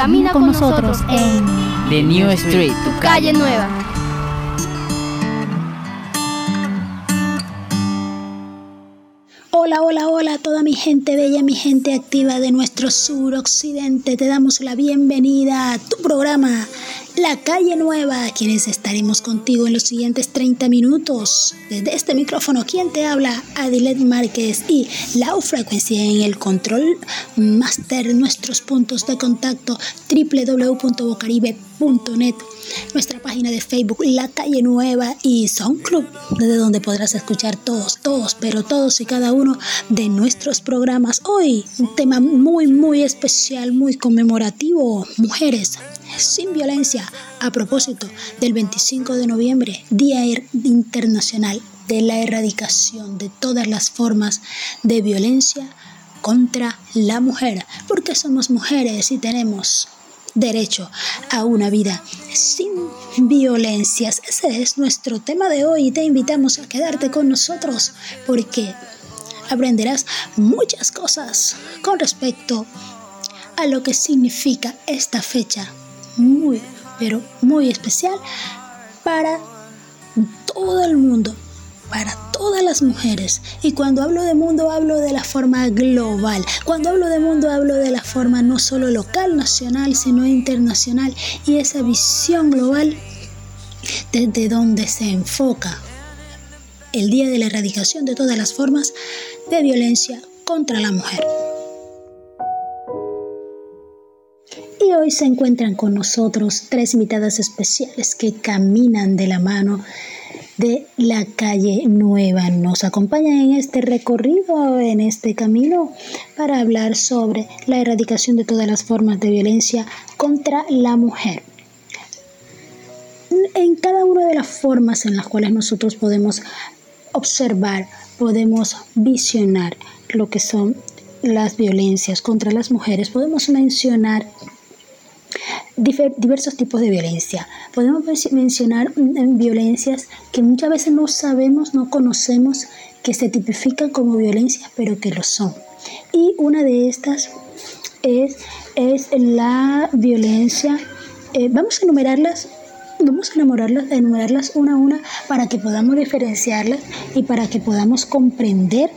Camina con nosotros en The New Street, tu calle nueva. Hola, hola, hola a toda mi gente bella, mi gente activa de nuestro suroccidente. Te damos la bienvenida a tu programa La Calle Nueva, quienes estaremos contigo en los siguientes 30 minutos. Desde este micrófono, quien te habla, Adilet Márquez y la frecuencia en el control master, nuestros puntos de contacto www.bocaribe.net nuestra página de Facebook La Calle Nueva y SoundClub, desde donde podrás escuchar todos, todos, pero todos y cada uno de nuestros programas. Hoy un tema muy, muy especial, muy conmemorativo, mujeres sin violencia, a propósito del 25 de noviembre, Día er-, Internacional de la Erradicación de todas las formas de violencia contra la mujer, porque somos mujeres y tenemos derecho a una vida sin violencias. Ese es nuestro tema de hoy te invitamos a quedarte con nosotros porque aprenderás muchas cosas con respecto a lo que significa esta fecha muy, pero muy especial para todo el mundo para todas las mujeres. Y cuando hablo de mundo hablo de la forma global. Cuando hablo de mundo hablo de la forma no solo local, nacional, sino internacional. Y esa visión global desde donde se enfoca el Día de la Erradicación de todas las formas de violencia contra la mujer. Y hoy se encuentran con nosotros tres invitadas especiales que caminan de la mano de la calle Nueva. Nos acompaña en este recorrido, en este camino, para hablar sobre la erradicación de todas las formas de violencia contra la mujer. En cada una de las formas en las cuales nosotros podemos observar, podemos visionar lo que son las violencias contra las mujeres, podemos mencionar diversos tipos de violencia. Podemos mencionar mm, violencias que muchas veces no sabemos, no conocemos, que se tipifican como violencias, pero que lo son. Y una de estas es, es la violencia. Eh, vamos a enumerarlas vamos a enumerarlas, enumerarlas una a una para que podamos diferenciarlas y para que podamos comprender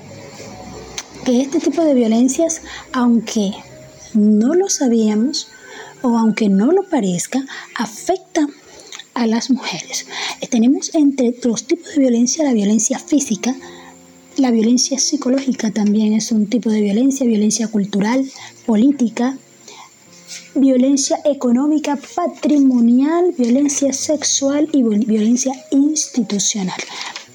que este tipo de violencias, aunque no lo sabíamos, o aunque no lo parezca, afecta a las mujeres. Eh, tenemos entre los tipos de violencia la violencia física, la violencia psicológica también es un tipo de violencia, violencia cultural, política, violencia económica, patrimonial, violencia sexual y violencia institucional.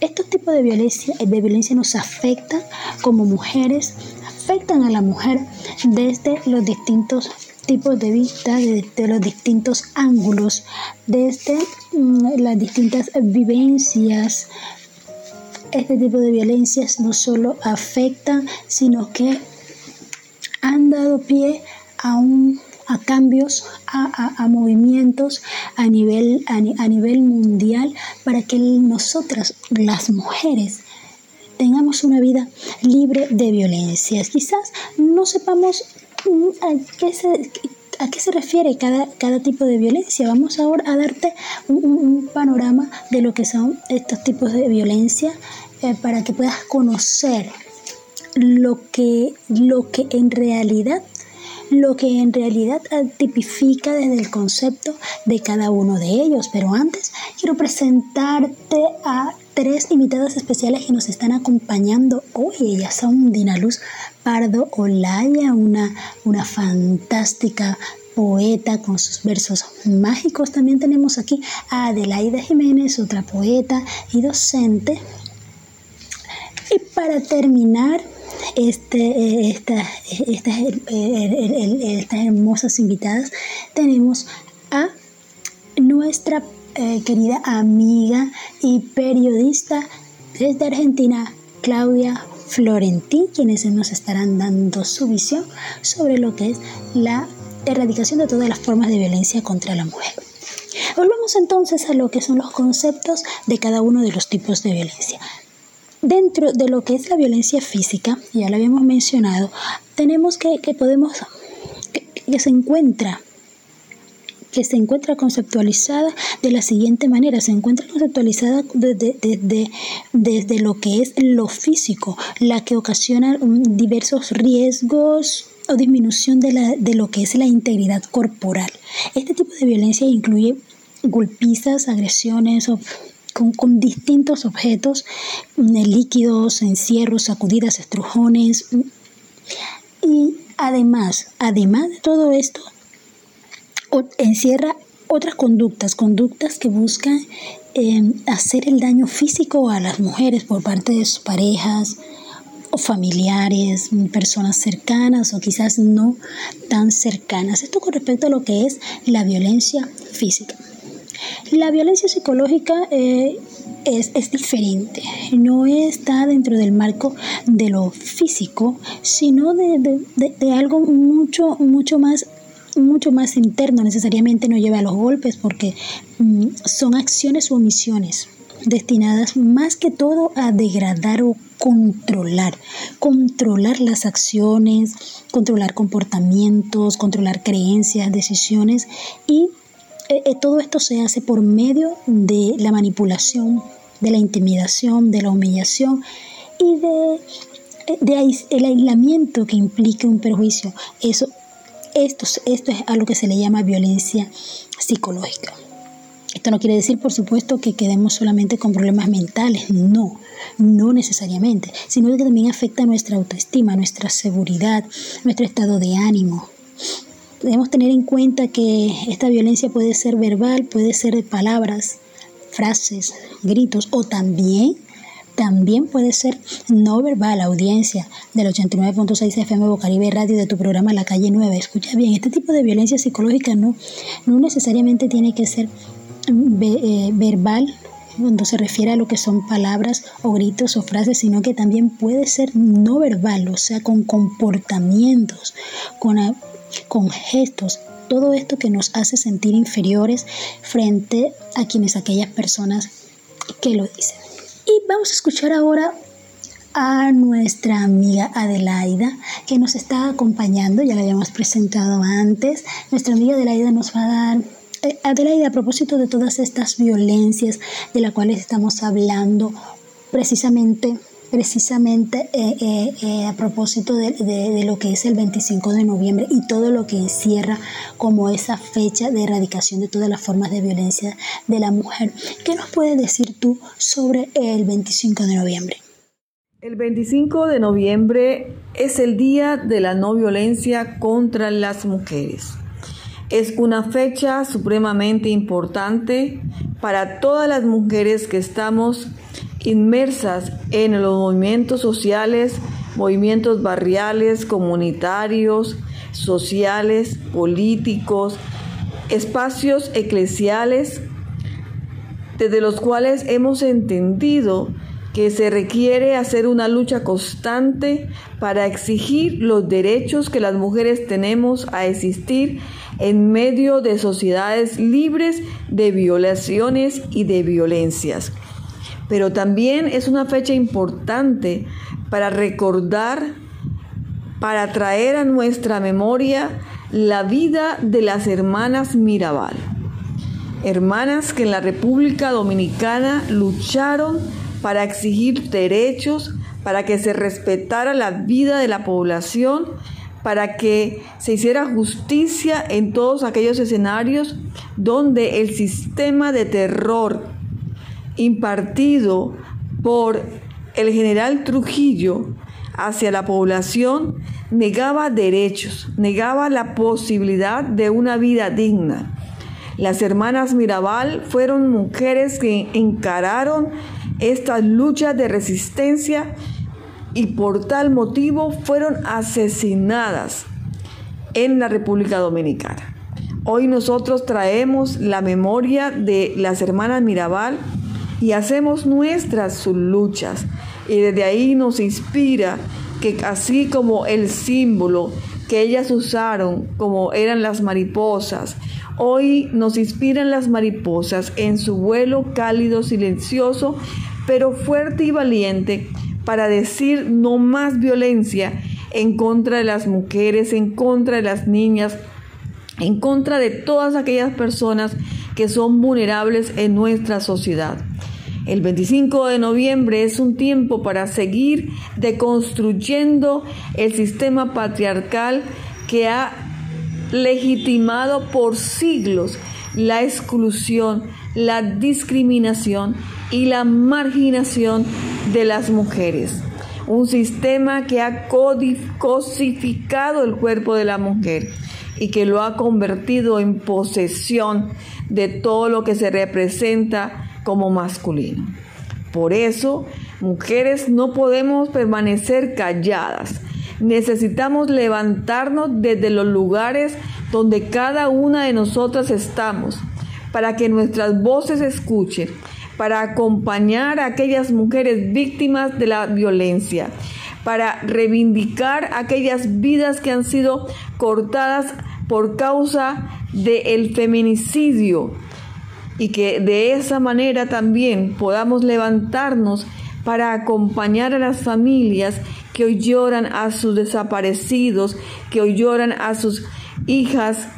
Estos tipos de violencia, de violencia nos afectan como mujeres, afectan a la mujer desde los distintos tipos de vista, desde los distintos ángulos, desde mm, las distintas vivencias. Este tipo de violencias no solo afectan, sino que han dado pie a un a cambios, a, movimientos a nivel, a, a, nivel mundial para que nosotras, las mujeres, tengamos una vida libre de violencias. Quizás no sepamos ¿A qué se, a qué se refiere cada, cada tipo de violencia? Vamos ahora a darte un, panorama de lo que son estos tipos de violencia eh, para que puedas conocer lo que, lo que en realidad lo que en realidad tipifica desde el concepto de cada uno de ellos. Pero antes quiero presentarte a tres invitadas especiales que nos están acompañando hoy. Ellas son Dinaluz Pardo Olaya, una, una fantástica poeta con sus versos mágicos. También tenemos aquí a Adelaida Jiménez, otra poeta y docente. Y para terminar, este, estas, estas hermosas invitadas tenemos a nuestra eh, querida amiga y periodista desde Argentina, Claudia Florentín, quienes nos estarán dando su visión sobre lo que es la erradicación de todas las formas de violencia contra la mujer. Volvamos entonces a lo que son los conceptos de cada uno de los tipos de violencia. Dentro de lo que es la violencia física, ya lo habíamos mencionado, tenemos que, que podemos, que se encuentra que se encuentra conceptualizada de la siguiente manera, se encuentra conceptualizada desde, desde, lo que es lo físico, la que ocasiona diversos riesgos o disminución de, la, de lo que es la integridad corporal. Este tipo de violencia incluye golpizas, agresiones con, con, distintos objetos, líquidos, encierros, sacudidas, estrujones. Y además, además de todo esto, encierra otras conductas, conductas que buscan em, hacer el daño físico a las mujeres por parte de sus parejas o familiares, personas cercanas o quizás no tan cercanas. Esto con respecto a lo que es la violencia física. La violencia psicológica eh, es, es, diferente, no está dentro del marco de lo físico, sino de, de, de algo mucho, mucho más mucho más interno, necesariamente no lleva a los golpes porque mm, son acciones o omisiones destinadas más que todo a degradar o controlar, controlar las acciones, controlar comportamientos, controlar creencias, decisiones y eh, eh, todo esto se hace por medio de la manipulación, de la intimidación, de la humillación y de, eh, el aislamiento que implica un perjuicio. Eso esto, esto es a lo que se le llama violencia psicológica. Esto no quiere decir, por supuesto, que quedemos solamente con problemas mentales, no, no necesariamente, sino que también afecta nuestra autoestima, nuestra seguridad, nuestro estado de ánimo. Debemos tener en cuenta que esta violencia puede ser verbal, puede ser de palabras, frases, gritos o también también puede ser no verbal, audiencia del 89.6 FM Bocaribe Radio de tu programa La Calle 9. Escucha bien, este tipo de violencia psicológica no, no necesariamente tiene que ser eh, verbal cuando se refiere a lo que son palabras o gritos o frases, sino que también puede ser no verbal, o sea, con comportamientos, con, con gestos, todo esto que nos hace sentir inferiores frente a quienes aquellas personas que lo dicen. Y vamos a escuchar ahora a nuestra amiga Adelaida, que nos está acompañando, ya la habíamos presentado antes. Nuestra amiga Adelaida nos va a dar... Eh, Adelaida, a propósito de todas estas violencias de las cuales estamos hablando, precisamente precisamente eh, eh, eh, a propósito de, de, lo que es el 25 de noviembre y todo lo que encierra como esa fecha de erradicación de todas las formas de violencia de la mujer. ¿Qué nos puedes decir tú sobre el 25 de noviembre? El 25 de noviembre es el Día de la No Violencia contra las Mujeres. Es una fecha supremamente importante para todas las mujeres que estamos inmersas en los movimientos sociales, movimientos barriales, comunitarios, sociales, políticos, espacios eclesiales, desde los cuales hemos entendido que se requiere hacer una lucha constante para exigir los derechos que las mujeres tenemos a existir en medio de sociedades libres de violaciones y de violencias pero también es una fecha importante para recordar, para traer a nuestra memoria la vida de las hermanas Mirabal. Hermanas que en la República Dominicana lucharon para exigir derechos, para que se respetara la vida de la población, para que se hiciera justicia en todos aquellos escenarios donde el sistema de terror impartido por el general Trujillo hacia la población negaba derechos, negaba la posibilidad de una vida digna. Las hermanas Mirabal fueron mujeres que encararon estas luchas de resistencia y por tal motivo fueron asesinadas en la República Dominicana. Hoy nosotros traemos la memoria de las hermanas Mirabal y hacemos nuestras sus luchas. Y desde ahí nos inspira que así como el símbolo que ellas usaron, como eran las mariposas, hoy nos inspiran las mariposas en su vuelo cálido, silencioso, pero fuerte y valiente para decir no más violencia en contra de las mujeres, en contra de las niñas, en contra de todas aquellas personas que son vulnerables en nuestra sociedad. El 25 de noviembre es un tiempo para seguir deconstruyendo el sistema patriarcal que ha legitimado por siglos la exclusión, la discriminación y la marginación de las mujeres. Un sistema que ha cosificado el cuerpo de la mujer y que lo ha convertido en posesión de todo lo que se representa como masculino. Por eso, mujeres no podemos permanecer calladas. Necesitamos levantarnos desde los lugares donde cada una de nosotras estamos, para que nuestras voces escuchen, para acompañar a aquellas mujeres víctimas de la violencia, para reivindicar aquellas vidas que han sido cortadas por causa del feminicidio y que de esa manera también podamos levantarnos para acompañar a las familias que hoy lloran a sus desaparecidos, que hoy lloran a sus hijas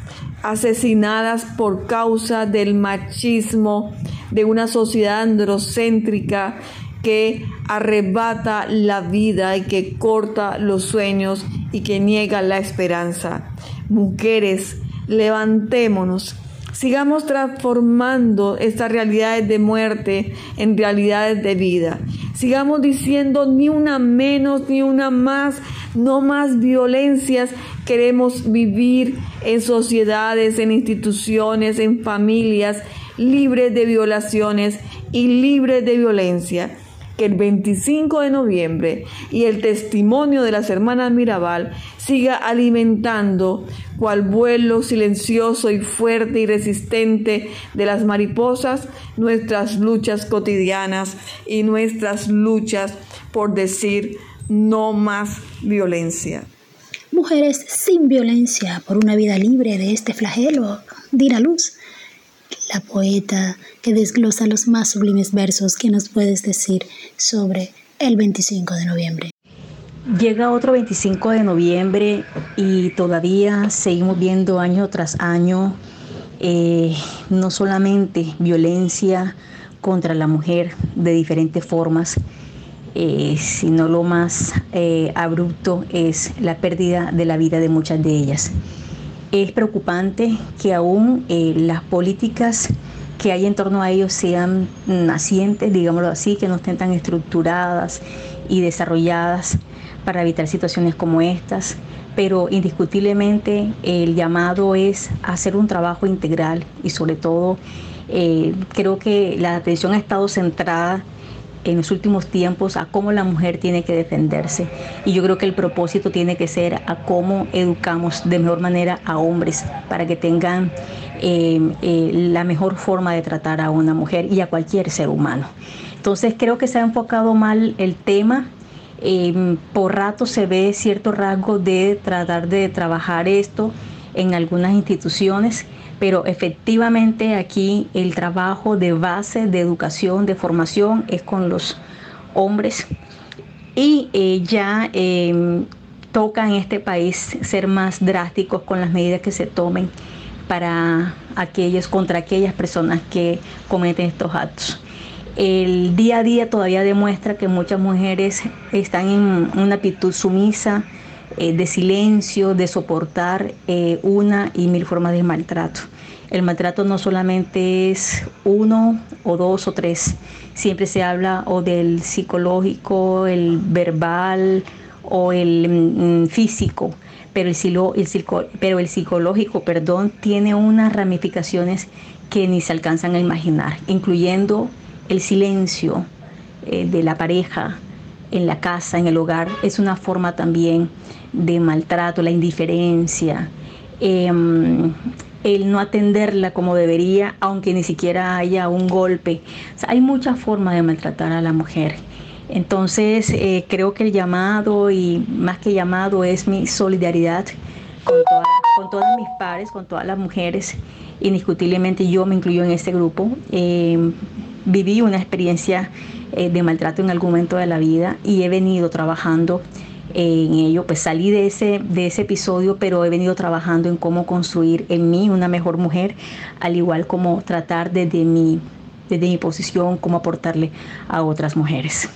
asesinadas por causa del machismo de una sociedad androcéntrica que arrebata la vida y que corta los sueños y que niega la esperanza. Mujeres, levantémonos Sigamos transformando estas realidades de muerte en realidades de vida. Sigamos diciendo ni una menos, ni una más, no más violencias. Queremos vivir en sociedades, en instituciones, en familias libres de violaciones y libres de violencia que el 25 de noviembre y el testimonio de las hermanas Mirabal siga alimentando cual vuelo silencioso y fuerte y resistente de las mariposas nuestras luchas cotidianas y nuestras luchas por decir no más violencia. Mujeres sin violencia por una vida libre de este flagelo, dirá Luz la poeta que desglosa los más sublimes versos que nos puedes decir sobre el 25 de noviembre. Llega otro 25 de noviembre y todavía seguimos viendo año tras año eh, no solamente violencia contra la mujer de diferentes formas, eh, sino lo más eh, abrupto es la pérdida de la vida de muchas de ellas. Es preocupante que aún eh, las políticas que hay en torno a ellos sean nacientes, digámoslo así, que no estén tan estructuradas y desarrolladas para evitar situaciones como estas. Pero indiscutiblemente el llamado es hacer un trabajo integral y sobre todo eh, creo que la atención ha estado centrada en los últimos tiempos a cómo la mujer tiene que defenderse. Y yo creo que el propósito tiene que ser a cómo educamos de mejor manera a hombres para que tengan eh, eh, la mejor forma de tratar a una mujer y a cualquier ser humano. Entonces creo que se ha enfocado mal el tema. Eh, por rato se ve cierto rasgo de tratar de trabajar esto en algunas instituciones pero efectivamente aquí el trabajo de base, de educación, de formación es con los hombres y eh, ya em, toca en este país ser más drásticos con las medidas que se tomen para aquellos, contra aquellas personas que cometen estos actos. El día a día todavía demuestra que muchas mujeres están en una actitud sumisa, eh, de silencio, de soportar eh, una y mil formas de maltrato. El maltrato no solamente es uno o dos o tres, siempre se habla o del psicológico, el verbal o el mm, físico, pero el, el, pero el psicológico, perdón, tiene unas ramificaciones que ni se alcanzan a imaginar, incluyendo el silencio eh, de la pareja, en la casa, en el hogar, es una forma también de maltrato, la indiferencia, em, el no atenderla como debería, aunque ni siquiera haya un golpe. hay muchas formas de maltratar a la mujer. Entonces, eh, creo que el llamado, y más que llamado, es mi solidaridad con, con todas mis pares, con todas las mujeres. Indiscutiblemente yo me incluyo en este grupo. Em, viví una experiencia eh, de maltrato en algún momento de la vida y he venido trabajando en ello, pues salí de ese, de ese episodio, pero he venido trabajando en cómo construir en mí una mejor mujer, al igual como tratar desde mi, desde mi posición, cómo aportarle a otras mujeres.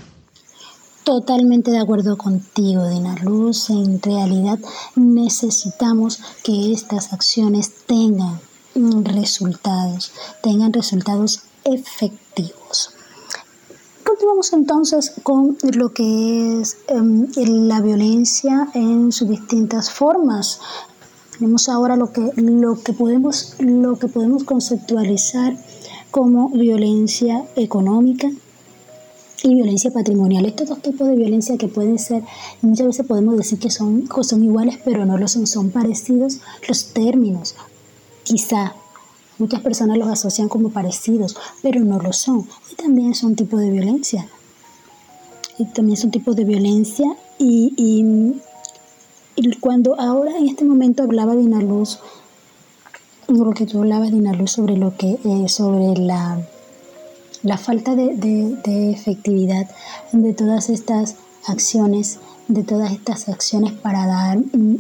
Totalmente de acuerdo contigo, Dina Luz. En realidad necesitamos que estas acciones tengan resultados, tengan resultados efectivos. Continuamos entonces con lo que es em, la violencia en sus distintas formas. Tenemos ahora lo que, lo que, podemos, lo que podemos conceptualizar como violencia económica y violencia patrimonial. Estos dos tipos de violencia que pueden ser, muchas veces podemos decir que son, son iguales, pero no lo son, son parecidos los términos. Quizá Muchas personas los asocian como parecidos, pero no lo son. Y también son tipos de violencia. Y también son tipos de violencia. Y, y, cuando ahora en este momento hablaba de Inaluz, lo que tú hablabas de Inaluz sobre lo que eh, sobre la, la falta de, de efectividad de todas estas acciones, de todas estas acciones para dar mm,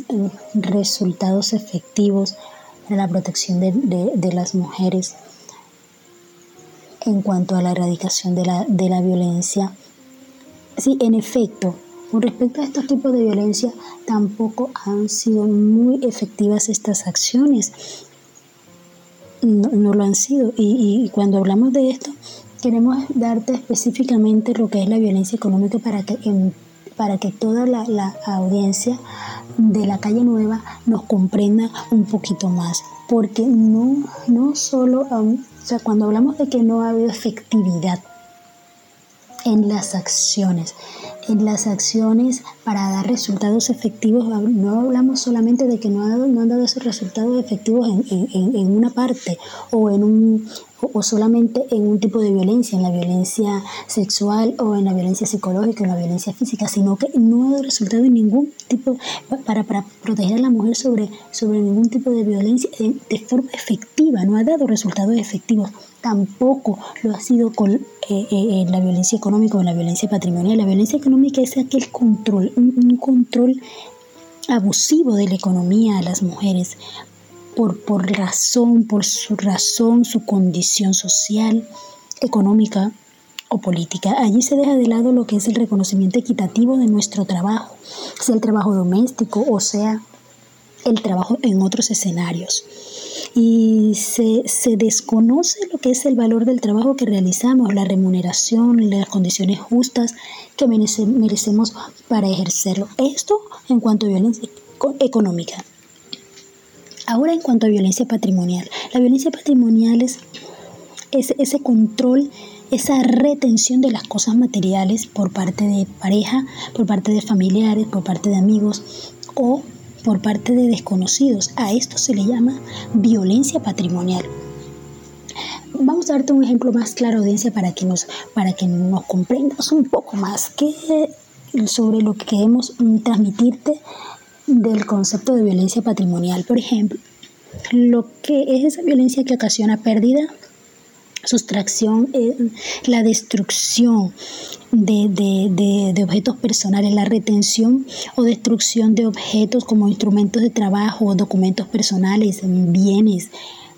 resultados efectivos de la protección de, las mujeres en cuanto a la erradicación de la, de la violencia. Sí, en efecto, con respecto a estos tipos de violencia, tampoco han sido muy efectivas estas acciones. No, lo han sido. Y, cuando hablamos de esto, queremos darte específicamente lo que es la violencia económica para que, para que toda la, la audiencia de la calle nueva nos comprenda un poquito más, porque no, no solo, o sea, cuando hablamos de que no ha habido efectividad en las acciones, en las acciones para dar resultados efectivos, no hablamos solamente de que no, han dado esos resultados efectivos en, en una parte o en un, o solamente en un tipo de violencia, en la violencia sexual o en la violencia psicológica o en la violencia física, sino que no ha dado resultado en ningún tipo, para, para proteger a la mujer sobre, sobre ningún tipo de violencia de, forma efectiva, no ha dado resultados efectivos. Tampoco lo ha sido con eh, eh, la violencia económica o la violencia patrimonial. La violencia económica es aquel control, un control abusivo de la economía a las mujeres por, por razón, por su razón, su condición social, económica o política. Allí se deja de lado lo que es el reconocimiento equitativo de nuestro trabajo, sea el trabajo doméstico o sea el trabajo en otros escenarios. Y se, se, desconoce lo que es el valor del trabajo que realizamos, la remuneración, las condiciones justas que merecemos para ejercerlo. Esto en cuanto a violencia económica. Ahora en cuanto a violencia patrimonial, la violencia patrimonial es, ese control, esa retención de las cosas materiales por parte de pareja, por parte de familiares, por parte de amigos o por parte de desconocidos. A esto se le llama violencia patrimonial. Vamos a darte un ejemplo más claro, audiencia, para que nos, para que nos comprendas un poco más que sobre lo que queremos transmitirte del concepto de violencia patrimonial. Por ejemplo, lo que es esa violencia que ocasiona pérdida, sustracción, eh, la destrucción de, objetos personales, la retención o destrucción de objetos como instrumentos de trabajo, documentos personales, bienes,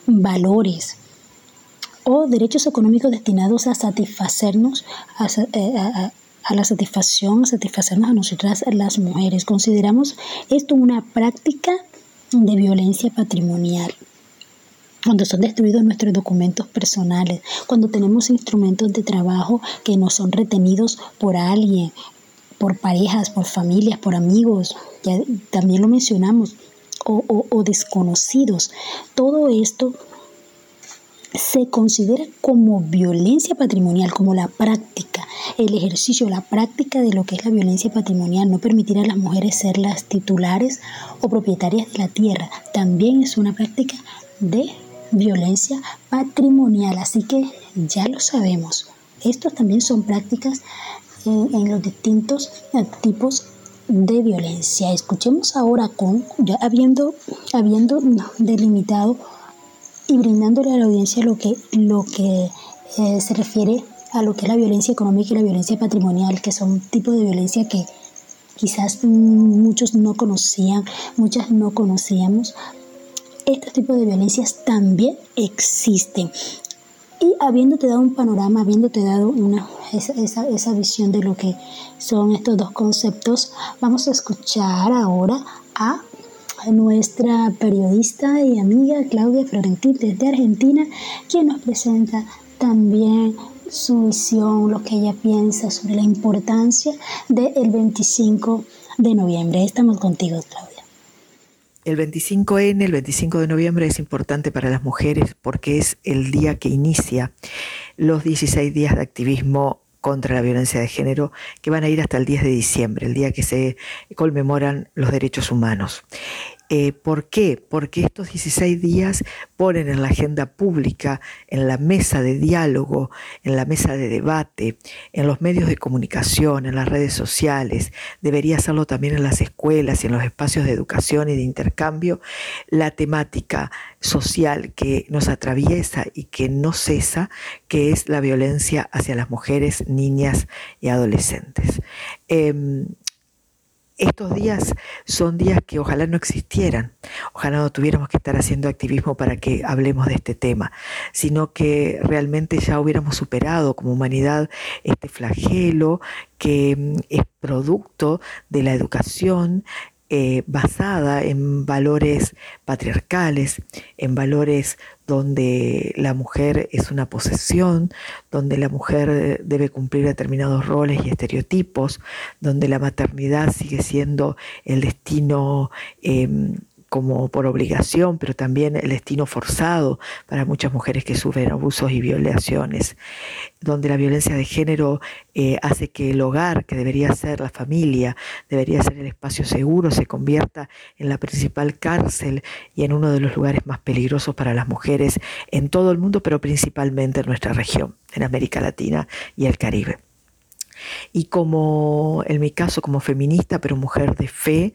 valores o derechos económicos destinados a satisfacernos, a, eh, a la satisfacción, satisfacernos a nosotras las mujeres. Consideramos esto una práctica de violencia patrimonial. Cuando son destruidos nuestros documentos personales, cuando tenemos instrumentos de trabajo que no son retenidos por alguien, por parejas, por familias, por amigos, ya también lo mencionamos, o, o desconocidos. Todo esto se considera como violencia patrimonial, como la práctica, el ejercicio, la práctica de lo que es la violencia patrimonial, no permitir a las mujeres ser las titulares o propietarias de la tierra, también es una práctica de violencia patrimonial, así que ya lo sabemos. Estos también son prácticas en, los distintos tipos de violencia. Escuchemos ahora con, habiendo, habiendo delimitado y brindándole a la audiencia lo que, lo que eh, se refiere a lo que es la violencia económica y la violencia patrimonial, que son tipos de violencia que quizás muchos no conocían, muchas no conocíamos, estos tipos de violencias también existen. Y habiéndote dado un panorama, habiéndote dado una, esa, esa, visión de lo que son estos dos conceptos, vamos a escuchar ahora a nuestra periodista y amiga Claudia Florentín desde Argentina, quien nos presenta también su visión, lo que ella piensa sobre la importancia del 25 de noviembre. Estamos contigo, Claudia. El 25N, el 25 de noviembre, es importante para las mujeres porque es el día que inicia los 16 días de activismo contra la violencia de género que van a ir hasta el 10 de diciembre, el día que se conmemoran los derechos humanos. Eh, ¿Por qué? Porque estos 16 días ponen en la agenda pública, en la mesa de diálogo, en la mesa de debate, en los medios de comunicación, en las redes sociales, debería hacerlo también en las escuelas y en los espacios de educación y de intercambio, la temática social que nos atraviesa y que no cesa, que es la violencia hacia las mujeres, niñas y adolescentes. Em, estos días son días que ojalá no existieran, ojalá no tuviéramos que estar haciendo activismo para que hablemos de este tema, sino que realmente ya hubiéramos superado como humanidad este flagelo que mm, es producto de la educación eh, basada en valores patriarcales, en valores donde la mujer es una posesión, donde la mujer debe cumplir determinados roles y estereotipos, donde la maternidad sigue siendo el destino em, como por obligación, pero también el destino forzado para muchas mujeres que sufren abusos y violaciones, donde la violencia de género eh, hace que el hogar, que debería ser la familia, debería ser el espacio seguro, se convierta en la principal cárcel y en uno de los lugares más peligrosos para las mujeres en todo el mundo, pero principalmente en nuestra región, en América Latina y el Caribe. Y como en mi caso, como feminista, pero mujer de fe,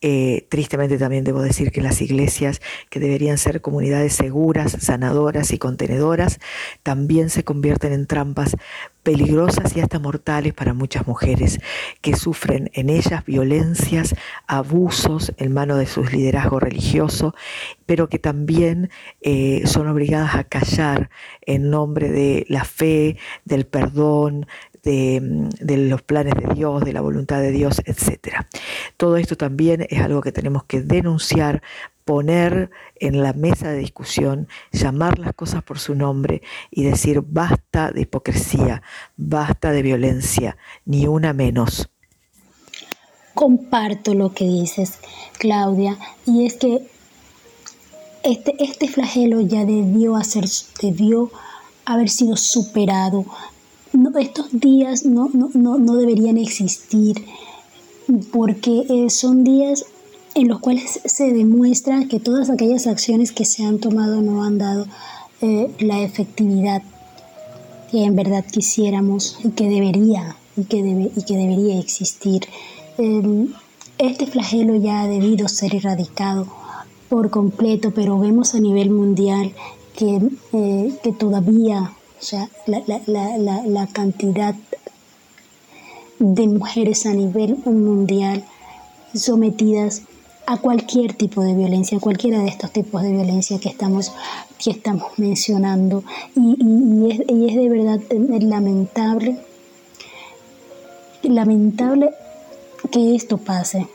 eh, tristemente también debo decir que las iglesias, que deberían ser comunidades seguras, sanadoras y contenedoras, también se convierten en trampas peligrosas y hasta mortales para muchas mujeres que sufren en ellas violencias, abusos en mano de sus liderazgos religiosos, pero que también eh, son obligadas a callar en nombre de la fe, del perdón, de, los planes de Dios, de la voluntad de Dios, etc. Todo esto también es algo que tenemos que denunciar, poner en la mesa de discusión, llamar las cosas por su nombre y decir basta de hipocresía, basta de violencia, ni una menos. Comparto lo que dices, Claudia, y es que este, este flagelo ya debió, hacer, debió haber sido superado estos días no, no, deberían existir porque eh, son días en los cuales se demuestra que todas aquellas acciones que se han tomado no han dado eh, la efectividad que en verdad quisiéramos y que debería y que, debe, y que debería existir. Em, este flagelo ya ha debido ser erradicado por completo, pero vemos a nivel mundial que, eh, que todavía o sea, la, cantidad de mujeres a nivel mundial sometidas a cualquier tipo de violencia, cualquiera de estos tipos de violencia que estamos, que estamos mencionando. Y, es, de verdad lamentable, lamentable que esto pase,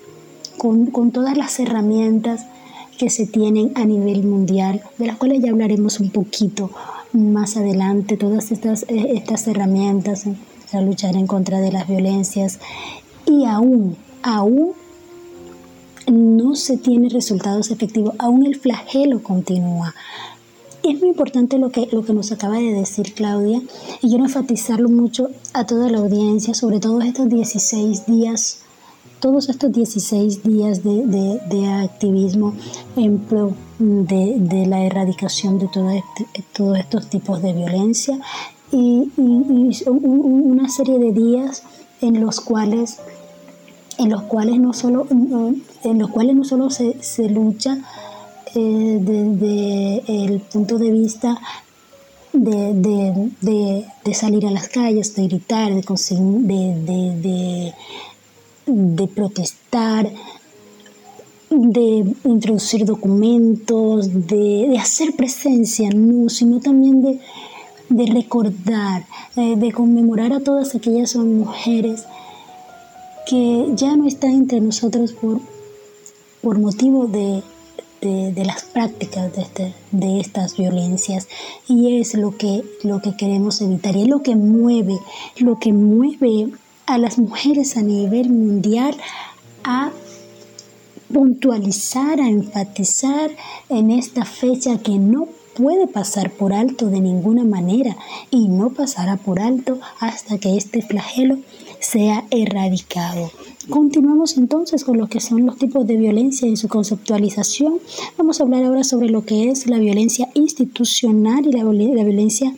con, con todas las herramientas que se tienen a nivel mundial, de las cuales ya hablaremos un poquito más adelante todas estas, eh, estas herramientas para luchar en contra de las violencias y aún, aún no se tiene resultados efectivos, aún el flagelo continúa. Es muy importante lo que, lo que nos acaba de decir Claudia y quiero enfatizarlo mucho a toda la audiencia, sobre todo estos 16 días todos estos 16 días de, activismo en pro de, la erradicación de este, todos estos tipos de violencia y, una serie de días en los cuales en los cuales no solo en los cuales no solo se, lucha eh, desde el punto de vista de, salir a las calles, de gritar, de, de, de protestar, de introducir documentos, de, hacer presencia, no, sino también de, recordar, eh, de conmemorar a todas aquellas mujeres que ya no están entre nosotros por, por motivo de, las prácticas de, este, de estas violencias. Y es lo que, lo que queremos evitar y es lo que mueve, lo que mueve a las mujeres a nivel mundial a puntualizar, a enfatizar en esta fecha que no puede pasar por alto de ninguna manera y no pasará por alto hasta que este flagelo sea erradicado. Continuamos entonces con lo que son los tipos de violencia y su conceptualización. Vamos a hablar ahora sobre lo que es la violencia institucional y la, violencia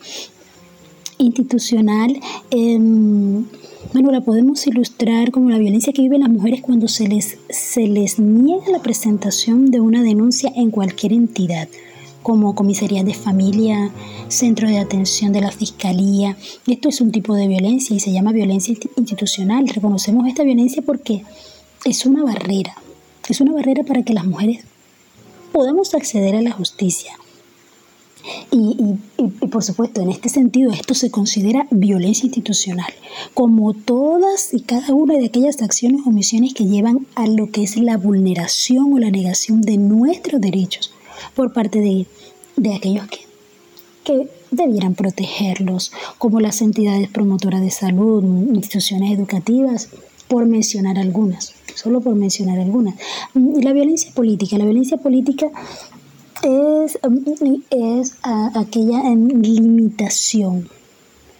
institucional. Bueno, la podemos ilustrar como la violencia que viven las mujeres cuando se les, se les niega la presentación de una denuncia en cualquier entidad, como comisaría de familia, centro de atención de la fiscalía. Esto es un tipo de violencia y se llama violencia institucional. Reconocemos esta violencia porque es una barrera, es una barrera para que las mujeres podamos acceder a la justicia. Y, por supuesto, en este sentido, esto se considera violencia institucional, como todas y cada una de aquellas acciones o omisiones que llevan a lo que es la vulneración o la negación de nuestros derechos por parte de, de aquellos que, que debieran protegerlos, como las entidades promotoras de salud, instituciones educativas, por mencionar algunas, solo por mencionar algunas. Y la violencia política, la violencia política es, es aquella limitación.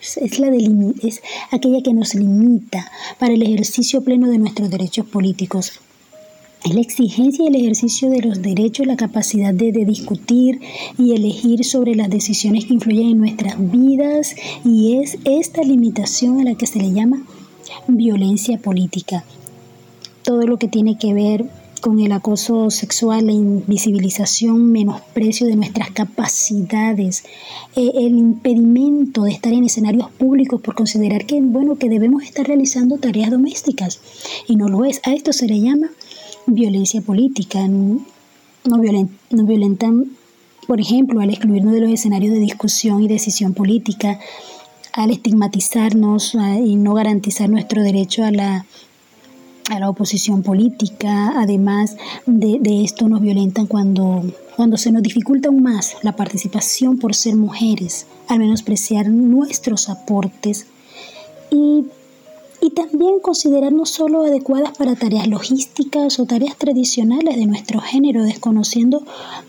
Es, la es aquella que nos limita para el ejercicio pleno de nuestros derechos políticos. Es la exigencia y el ejercicio de los derechos, la capacidad de, de, discutir y elegir sobre las decisiones que influyen en nuestras vidas y es esta limitación a la que se le llama violencia política. Todo lo que tiene que ver con el acoso sexual, la invisibilización, menosprecio de nuestras capacidades, eh, el impedimento de estar en escenarios públicos por considerar que, bueno, que debemos estar realizando tareas domésticas y no lo es. A esto se le llama violencia política. No, no violentan, por ejemplo, al excluirnos de los escenarios de discusión y decisión política, al estigmatizarnos y no garantizar nuestro derecho a la a la oposición política, además de, esto nos violentan cuando, cuando se nos dificulta aún más la participación por ser mujeres, al menospreciar nuestros aportes y, y también considerarnos solo adecuadas para tareas logísticas o tareas tradicionales de nuestro género, desconociendo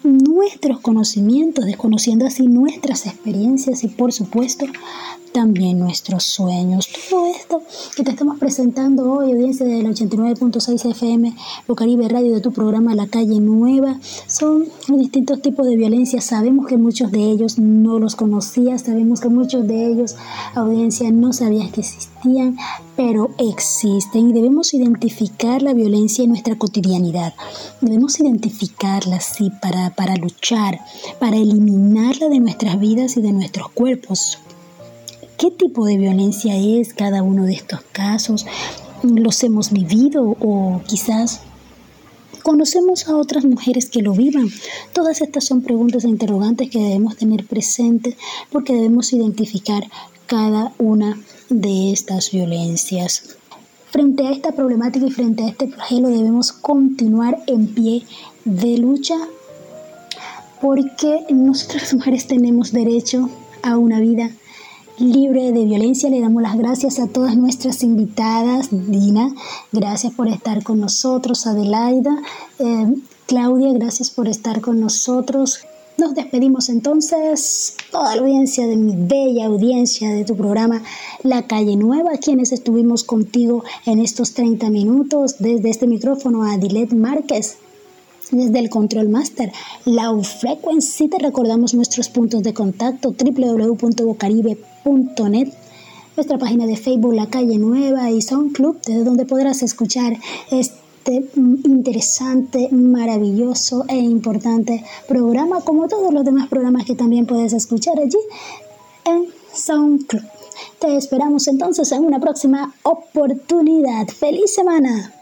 nuestros conocimientos, desconociendo así nuestras experiencias y por supuesto también nuestros sueños. Todo esto que te estamos presentando hoy, audiencia del 89.6 FM, Caribe Radio de tu programa La Calle Nueva, son distintos tipos de violencia. Sabemos que muchos de ellos no los conocías, sabemos que muchos de ellos, audiencia, no sabías que existían, pero existen y debemos identificar la violencia en nuestra cotidianidad. Debemos identificarla, sí, para, para luchar, para eliminarla de nuestras vidas y de nuestros cuerpos qué tipo de violencia es cada uno de estos casos, los hemos vivido o quizás conocemos a otras mujeres que lo vivan. Todas estas son preguntas e interrogantes que debemos tener presentes porque debemos identificar cada una de estas violencias. Frente a esta problemática y frente a este flagelo debemos continuar en pie de lucha porque nosotras mujeres tenemos derecho a una vida libre de violencia. Le damos las gracias a todas nuestras invitadas. Dina, gracias por estar con nosotros. Adelaida, eh, Claudia, gracias por estar con nosotros. Nos despedimos entonces, toda la audiencia de mi bella audiencia de tu programa La Calle Nueva, quienes estuvimos contigo en estos 30 minutos desde este micrófono a Dilet Márquez, desde el Control Master, Low Frequency, te recordamos nuestros puntos de contacto www.bocaribe.net, nuestra página de Facebook La Calle Nueva y Club, desde donde podrás escuchar este interesante, maravilloso e importante programa, como todos los demás programas que también puedes escuchar allí en SoundCloud. Te esperamos entonces en una próxima oportunidad. ¡Feliz semana!